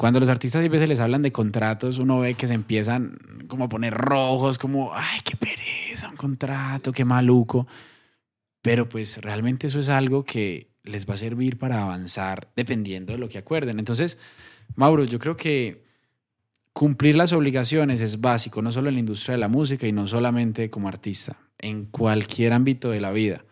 [SPEAKER 3] Cuando los artistas a veces les hablan de contratos, uno ve que se empiezan como a poner rojos, como, ay, qué pereza, un contrato, qué maluco. Pero pues realmente eso es algo que les va a servir para avanzar dependiendo de lo que acuerden. Entonces, Mauro, yo creo que cumplir las obligaciones es básico, no solo en la industria de la música y no solamente como artista, en cualquier ámbito de la vida.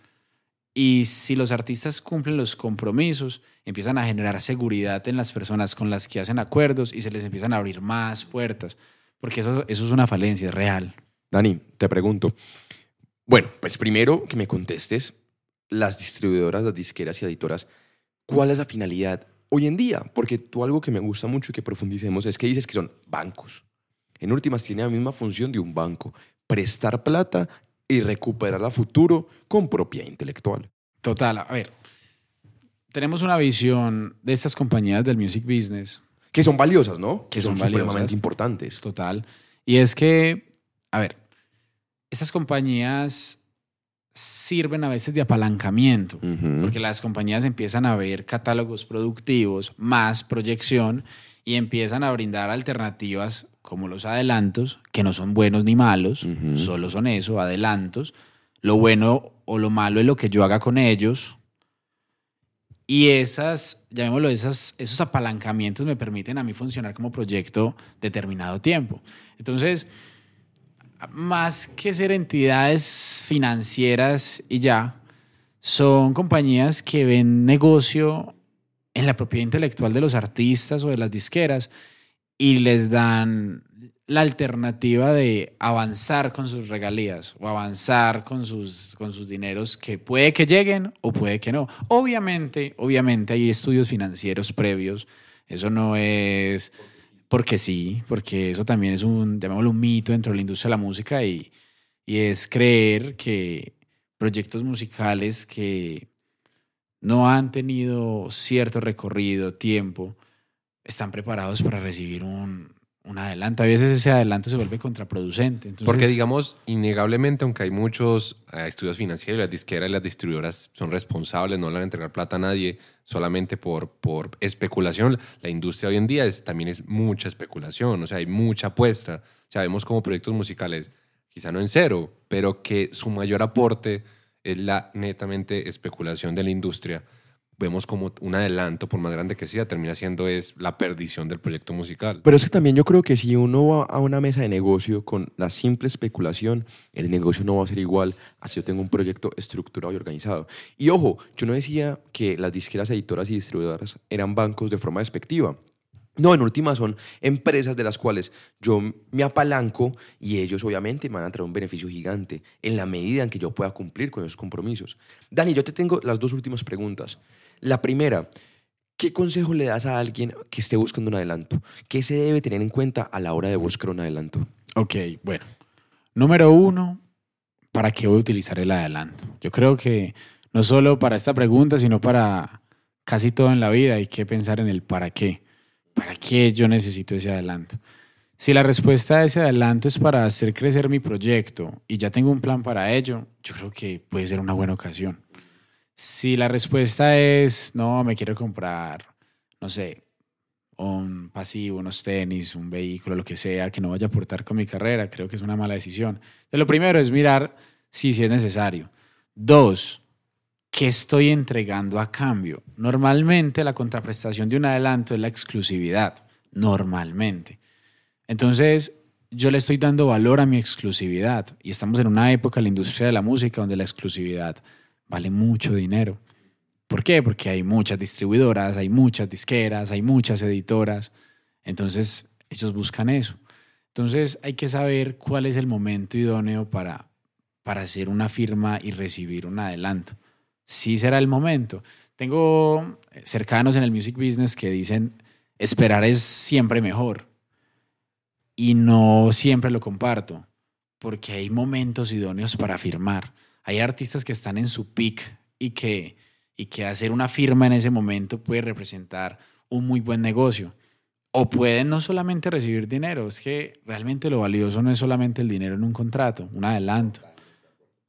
[SPEAKER 3] Y si los artistas cumplen los compromisos, empiezan a generar seguridad en las personas con las que hacen acuerdos y se les empiezan a abrir más puertas, porque eso, eso es una falencia, es real.
[SPEAKER 1] Dani, te pregunto. Bueno, pues primero que me contestes, las distribuidoras, las disqueras y editoras, ¿cuál es la finalidad hoy en día? Porque tú algo que me gusta mucho y que profundicemos es que dices que son bancos. En últimas tiene la misma función de un banco, prestar plata y recuperarla a futuro con propiedad intelectual.
[SPEAKER 3] Total, a ver, tenemos una visión de estas compañías del music business.
[SPEAKER 1] Que son valiosas, ¿no?
[SPEAKER 3] Que son
[SPEAKER 1] supremamente importantes.
[SPEAKER 3] Total. Y es que, a ver, estas compañías sirven a veces de apalancamiento, porque las compañías empiezan a ver catálogos productivos, más proyección, y empiezan a brindar alternativas como los adelantos, que no son buenos ni malos, solo son eso, adelantos. Lo bueno o lo malo es lo que yo haga con ellos. Y esas, llamémoslo, esas, esos apalancamientos me permiten a mí funcionar como proyecto determinado tiempo. Entonces, más que ser entidades financieras y ya, son compañías que ven negocio en la propiedad intelectual de los artistas o de las disqueras y les dan la alternativa de avanzar con sus regalías o avanzar con sus, con sus dineros que puede que lleguen o puede que no. Obviamente, obviamente hay estudios financieros previos. Eso no es porque sí, porque eso también es un, llamémoslo un mito dentro de la industria de la música y, y es creer que proyectos musicales que no han tenido cierto recorrido, tiempo, están preparados para recibir un, un adelanto. A veces ese adelanto se vuelve contraproducente.
[SPEAKER 2] Porque digamos, innegablemente, aunque hay muchos eh, estudios financieros, las disqueras y las distribuidoras son responsables, no le van a entregar plata a nadie solamente por, por especulación. La industria hoy en día es, también es mucha especulación, o sea, hay mucha apuesta. O sea, vemos como proyectos musicales, quizá no en cero, pero que su mayor aporte es la netamente especulación de la industria. Vemos como un adelanto, por más grande que sea, termina siendo es la perdición del proyecto musical.
[SPEAKER 1] Pero es que también yo creo que si uno va a una mesa de negocio con la simple especulación, el negocio no va a ser igual a si yo tengo un proyecto estructurado y organizado. Y ojo, yo no decía que las disqueras, editoras y distribuidoras eran bancos de forma despectiva. No, en última son empresas de las cuales yo me apalanco y ellos obviamente me van a traer un beneficio gigante en la medida en que yo pueda cumplir con esos compromisos. Dani, yo te tengo las dos últimas preguntas. La primera, ¿qué consejo le das a alguien que esté buscando un adelanto? ¿Qué se debe tener en cuenta a la hora de buscar un adelanto?
[SPEAKER 3] Ok, bueno. Número uno, ¿para qué voy a utilizar el adelanto? Yo creo que no solo para esta pregunta, sino para casi todo en la vida hay que pensar en el para qué. ¿Para qué yo necesito ese adelanto? Si la respuesta a ese adelanto es para hacer crecer mi proyecto y ya tengo un plan para ello, yo creo que puede ser una buena ocasión. Si la respuesta es, no, me quiero comprar, no sé, un pasivo, unos tenis, un vehículo, lo que sea, que no vaya a aportar con mi carrera, creo que es una mala decisión. Lo primero es mirar si, si es necesario. Dos, ¿qué estoy entregando a cambio? Normalmente la contraprestación de un adelanto es la exclusividad, normalmente. Entonces, yo le estoy dando valor a mi exclusividad y estamos en una época la industria de la música donde la exclusividad vale mucho dinero. ¿Por qué? Porque hay muchas distribuidoras, hay muchas disqueras, hay muchas editoras. Entonces, ellos buscan eso. Entonces, hay que saber cuál es el momento idóneo para, para hacer una firma y recibir un adelanto. Sí será el momento. Tengo cercanos en el music business que dicen, esperar es siempre mejor. Y no siempre lo comparto, porque hay momentos idóneos para firmar. Hay artistas que están en su peak y que, y que hacer una firma en ese momento puede representar un muy buen negocio. O pueden no solamente recibir dinero, es que realmente lo valioso no es solamente el dinero en un contrato, un adelanto.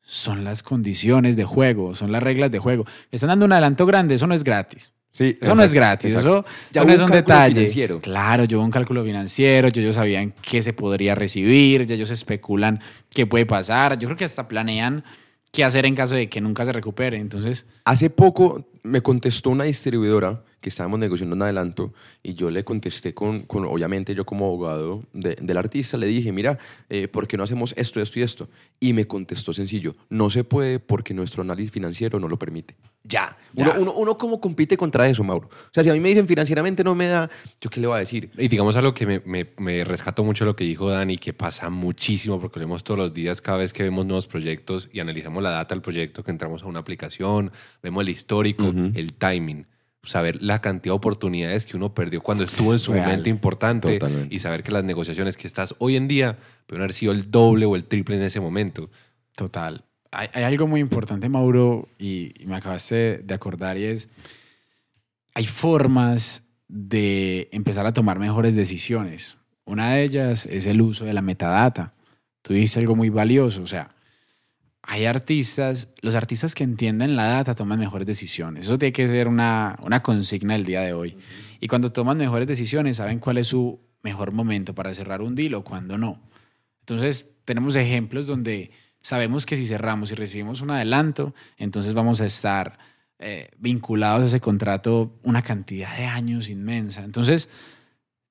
[SPEAKER 3] Son las condiciones de juego, son las reglas de juego. Me están dando un adelanto grande, eso no es gratis.
[SPEAKER 1] Sí,
[SPEAKER 3] Eso no es gratis, eso,
[SPEAKER 1] Ya
[SPEAKER 3] no es
[SPEAKER 1] un
[SPEAKER 3] detalle.
[SPEAKER 1] financiero.
[SPEAKER 3] Claro, yo un cálculo financiero, yo, ellos sabían qué se podría recibir, ya ellos especulan qué puede pasar. Yo creo que hasta planean qué hacer en caso de que nunca se recupere. Entonces,
[SPEAKER 1] Hace poco me contestó una distribuidora que estábamos negociando un adelanto y yo le contesté con, con obviamente yo como abogado de- del artista, le dije, mira, eh, ¿por qué no hacemos esto, esto y esto? Y me contestó sencillo, no se puede porque nuestro análisis financiero no lo permite. Ya. Uno,
[SPEAKER 3] Ya.
[SPEAKER 1] uno, uno cómo compite contra eso, Mauro. O sea, si a mí me dicen financieramente no me da, ¿yo qué le voy a decir?
[SPEAKER 2] Y digamos algo que me, me, me rescató mucho lo que dijo Dani, que pasa muchísimo porque lo vemos todos los días cada vez que vemos nuevos proyectos y analizamos la data del proyecto, que entramos a una aplicación, vemos el histórico,
[SPEAKER 1] Ujú.
[SPEAKER 2] el timing, saber la cantidad de oportunidades que uno perdió cuando estuvo en su
[SPEAKER 3] Real.
[SPEAKER 2] momento importante
[SPEAKER 1] Totalmente.
[SPEAKER 2] y saber que las negociaciones que estás hoy en día pueden haber sido el doble o el triple en ese momento.
[SPEAKER 3] total. Hay, hay algo muy importante, Mauro, y, y me acabaste de acordar, y es, hay formas de empezar a tomar mejores decisiones. Una de ellas es el uso de la metadata. Tú dices algo muy valioso, o sea, hay artistas, los artistas que entienden la data toman mejores decisiones. Eso tiene que ser una, una consigna del día de hoy. Y cuando toman mejores decisiones, saben cuál es su mejor momento para cerrar un deal o cuándo no. Entonces, tenemos ejemplos donde sabemos que si cerramos y recibimos un adelanto, entonces vamos a estar eh, vinculados a ese contrato una cantidad de años inmensa. Entonces,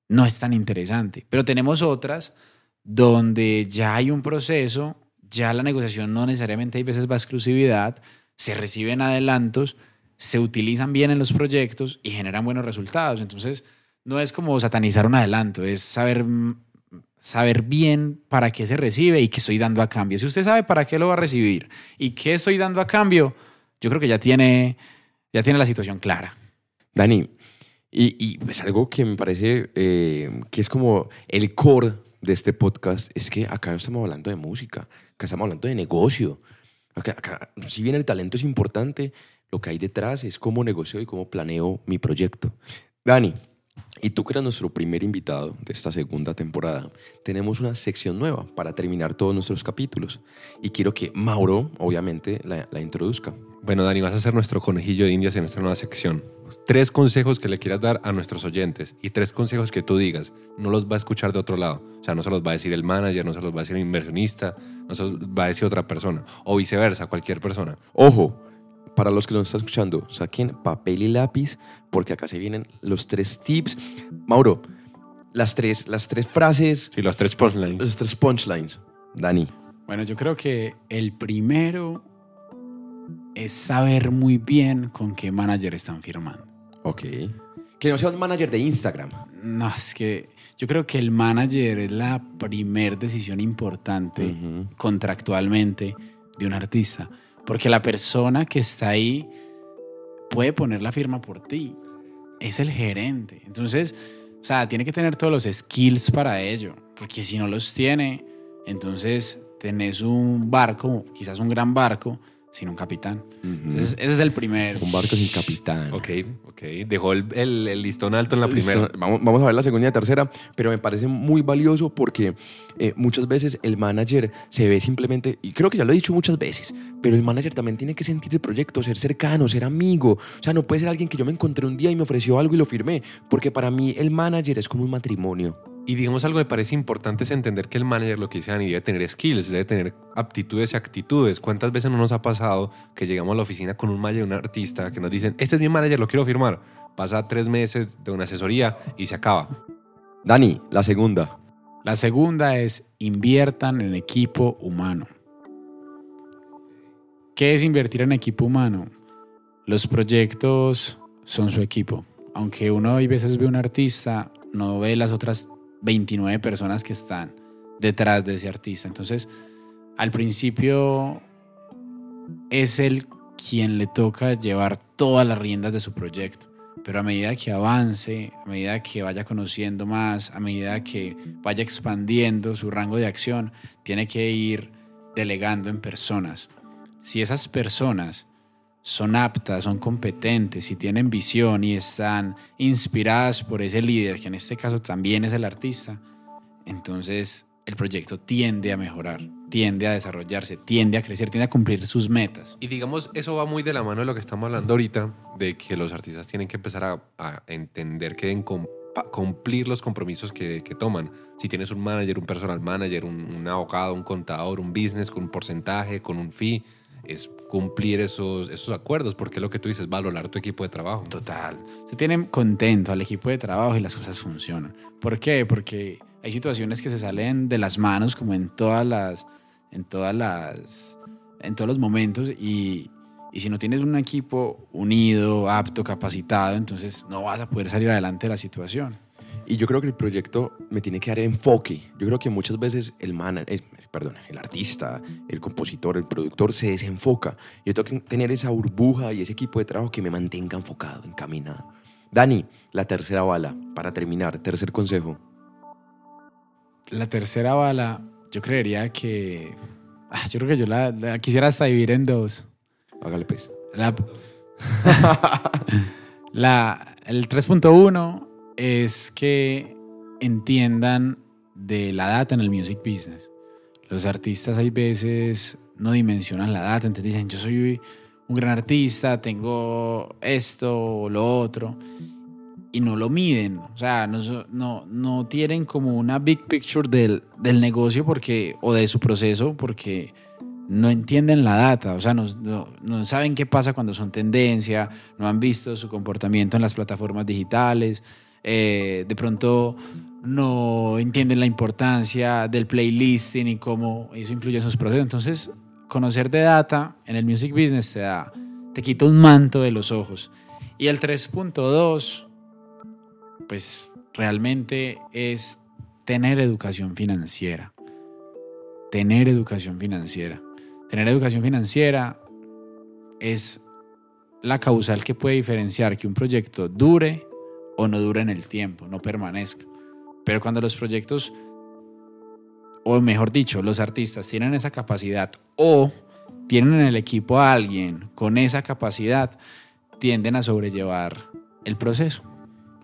[SPEAKER 3] no es tan interesante. Pero tenemos otras donde ya hay un proceso, ya la negociación no necesariamente hay veces va exclusividad, se reciben adelantos, se utilizan bien en los proyectos y generan buenos resultados. Entonces, no es como satanizar un adelanto, es saber, mm, saber bien para qué se recibe y qué estoy dando a cambio. Si usted sabe para qué lo va a recibir y qué estoy dando a cambio, yo creo que ya tiene, ya tiene la situación clara.
[SPEAKER 1] Dani, y, y pues algo que me parece eh, que es como el core de este podcast es que acá no estamos hablando de música, acá estamos hablando de negocio. Acá, acá, si bien el talento es importante, lo que hay detrás es cómo negocio y cómo planeo mi proyecto. Dani, y tú que eres nuestro primer invitado de esta segunda temporada, tenemos una sección nueva para terminar todos nuestros capítulos. Y quiero que Mauro, obviamente, la, la introduzca.
[SPEAKER 2] Bueno, Dani, vas a ser nuestro conejillo de indias en nuestra nueva sección. Tres consejos que le quieras dar a nuestros oyentes y tres consejos que tú digas. No los va a escuchar de otro lado. O sea, no se los va a decir el manager, no se los va a decir el inversionista, no se los va a decir otra persona. O viceversa, cualquier persona.
[SPEAKER 1] Ojo, para los que nos están escuchando, saquen papel y lápiz porque acá se vienen los tres tips. Mauro, las tres, las tres frases,
[SPEAKER 2] Sí, los tres punchlines.
[SPEAKER 1] los tres punchlines. Dani,
[SPEAKER 3] Bueno, yo creo que el primero es saber muy bien con qué manager están firmando.
[SPEAKER 1] ok. Que no sea un manager de Instagram.
[SPEAKER 3] No, es que yo creo que el manager es la primer decisión importante contractualmente de un artista. Porque la persona que está ahí puede poner la firma por ti. Es el gerente. Entonces, o sea, tiene que tener todos los skills para ello. Porque si no los tiene, entonces tenés un barco, quizás un gran barco, sin un capitán. Entonces, ese es el primero.
[SPEAKER 1] Un barco sin capitán.
[SPEAKER 2] Ok, ok. Dejó el, el- el listón alto en la primera.
[SPEAKER 1] Listo. Vamos, vamos a ver la segunda y la tercera, pero me parece muy valioso porque eh, muchas veces el manager se ve simplemente, y creo que ya lo he dicho muchas veces, pero el manager también tiene que sentir el proyecto, ser cercano, ser amigo. O sea, no puede ser alguien que yo me encontré un día y me ofreció algo y lo firmé, porque para mí el manager es como un matrimonio.
[SPEAKER 2] Y digamos algo que me parece importante es entender que el manager, lo que dice Dani, debe tener skills, debe tener aptitudes y actitudes. ¿Cuántas veces no nos ha pasado que llegamos a la oficina con un manager, un artista, que nos dicen, este es mi manager, lo quiero firmar? Pasa tres meses de una asesoría y se acaba.
[SPEAKER 1] Dani, la segunda.
[SPEAKER 3] La segunda es inviertan en equipo humano. ¿Qué es invertir en equipo humano? Los proyectos son su equipo. Aunque uno a veces ve un artista, no ve las otras 29 personas que están detrás de ese artista. Entonces, al principio es el quien le toca llevar todas las riendas de su proyecto. pero a medida que avance, a medida que vaya conociendo más, a medida que vaya expandiendo su rango de acción, tiene que ir delegando en personas. Si esas personas son aptas, son competentes, si tienen visión y están inspiradas por ese líder, que en este caso también es el artista, entonces el proyecto tiende a mejorar, tiende a desarrollarse, tiende a crecer, tiende a cumplir sus metas.
[SPEAKER 2] Y digamos, eso va muy de la mano de lo que estamos hablando ahorita, de que los artistas tienen que empezar a, entender que deben cumplir los compromisos que, toman. Si tienes un manager, un personal manager, un abogado, un contador, un business con un porcentaje, con un fee, es cumplir esos, esos acuerdos, porque lo que tú dices, valorar tu equipo de trabajo.
[SPEAKER 3] Total. Se tienen contento al equipo de trabajo y las cosas funcionan. ¿Por qué? Porque hay situaciones que se salen de las manos como en todas las en todas las en todos los momentos y, y si no tienes un equipo unido, apto, capacitado, entonces no vas a poder salir adelante de la situación.
[SPEAKER 1] Y yo creo que el proyecto me tiene que dar enfoque. Yo creo que muchas veces el man, eh, perdón, el artista, el compositor, el productor se desenfoca. Yo tengo que tener esa burbuja y ese equipo de trabajo que me mantenga enfocado, encaminado. Dani, la tercera bala, para terminar, tercer consejo.
[SPEAKER 3] La tercera bala, yo creería que ah, yo creo que yo la, la quisiera hasta dividir en dos.
[SPEAKER 1] Hágale pues.
[SPEAKER 3] La, la- el 3.1 es que entiendan de la data en el music business. Los artistas hay veces no dimensionan la data, entonces dicen, yo soy un gran artista, tengo esto o lo otro, y no lo miden. O sea, no, no, no tienen como una big picture del, del negocio porque, o de su proceso porque no entienden la data, o sea, no, no- no saben qué pasa cuando son tendencia, no han visto su comportamiento en las plataformas digitales, eh, de pronto no entienden la importancia del playlisting y cómo eso influye en sus procesos. Entonces, conocer de data en el music business te da, te quita un manto de los ojos. Y el 3.2, pues realmente es tener educación financiera. Tener educación financiera. Tener educación financiera es la causal que puede diferenciar que un proyecto dure o no dure en el tiempo, no permanezca. Pero cuando los proyectos, o mejor dicho, los artistas tienen esa capacidad o tienen en el equipo a alguien con esa capacidad, tienden a sobrellevar el proceso,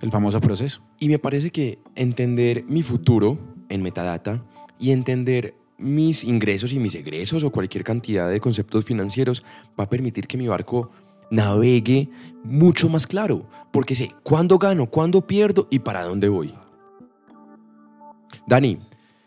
[SPEAKER 3] el famoso proceso.
[SPEAKER 1] Y me parece que entender mi futuro en metadata y entender mis ingresos y mis egresos o cualquier cantidad de conceptos financieros va a permitir que mi barco navegue mucho más claro, porque sé cuándo gano, cuándo pierdo y para dónde voy. Dani,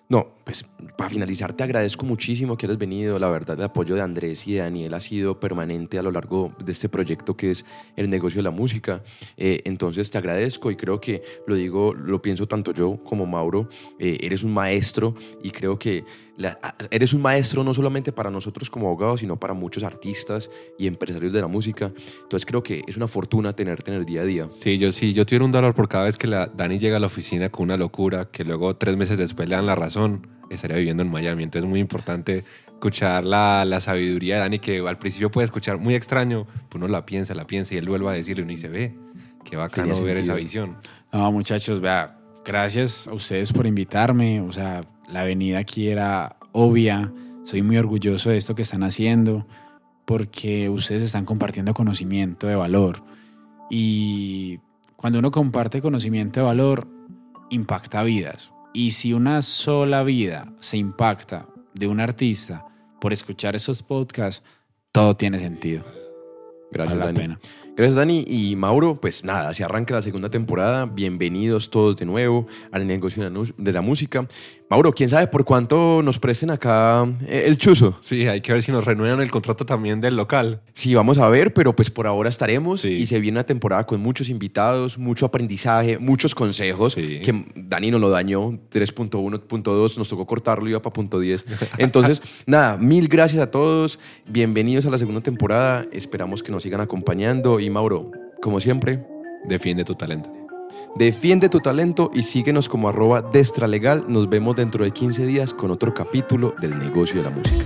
[SPEAKER 1] no, pues para finalizar te agradezco muchísimo que hayas venido. La verdad, el apoyo de Andrés y de Daniel ha sido permanente a lo largo de este proyecto que es el negocio de la música. Eh, entonces te agradezco y creo que lo digo, lo pienso tanto yo como Mauro. eh, eres un maestro y creo que la- eres un maestro no solamente para nosotros como abogados, sino para muchos artistas y empresarios de la música. Entonces creo que es una fortuna tenerte en el día a día.
[SPEAKER 2] Sí, yo sí, yo tuviera un dólar por cada vez que la Dani llega a la oficina con una locura, que luego tres meses después le dan la razón, estaría viviendo en Miami. Entonces es muy importante escuchar la, la sabiduría de Dani, que al principio puede escuchar muy extraño, pues uno la piensa, la piensa y él vuelve a decirle, uno dice, ve, qué bacano ver esa visión.
[SPEAKER 3] No, muchachos, vea, gracias a ustedes por invitarme. O sea, la venida aquí era obvia. Soy muy orgulloso de esto que están haciendo porque ustedes están compartiendo conocimiento de valor. Y cuando uno comparte conocimiento de valor, impacta vidas. Y si una sola vida se impacta de un artista por escuchar esos podcasts, todo tiene sentido.
[SPEAKER 1] Gracias,
[SPEAKER 3] Vale la
[SPEAKER 1] Dani.
[SPEAKER 3] pena.
[SPEAKER 1] Gracias, Dani. Y Mauro, pues nada, se arranca la segunda temporada. Bienvenidos todos de nuevo al negocio de la música. Mauro, quién sabe por cuánto nos presten acá eh, el chuzo.
[SPEAKER 2] Sí, hay que ver si nos renuevan el contrato también del local.
[SPEAKER 1] Sí, vamos a ver, pero pues por ahora estaremos
[SPEAKER 2] Sí.
[SPEAKER 1] y se viene una temporada con muchos invitados, mucho aprendizaje, muchos consejos
[SPEAKER 2] Sí.
[SPEAKER 1] que Dani nos lo dañó, 3.1.2, nos tocó cortarlo, iba para punto 10. Entonces, nada, mil gracias a todos, bienvenidos a la segunda temporada, esperamos que nos sigan acompañando Mauro, como siempre,
[SPEAKER 2] Defiende tu talento.
[SPEAKER 1] defiende tu talento y síguenos como arroba destralegal, nos vemos dentro de 15 días con otro capítulo del negocio de la música.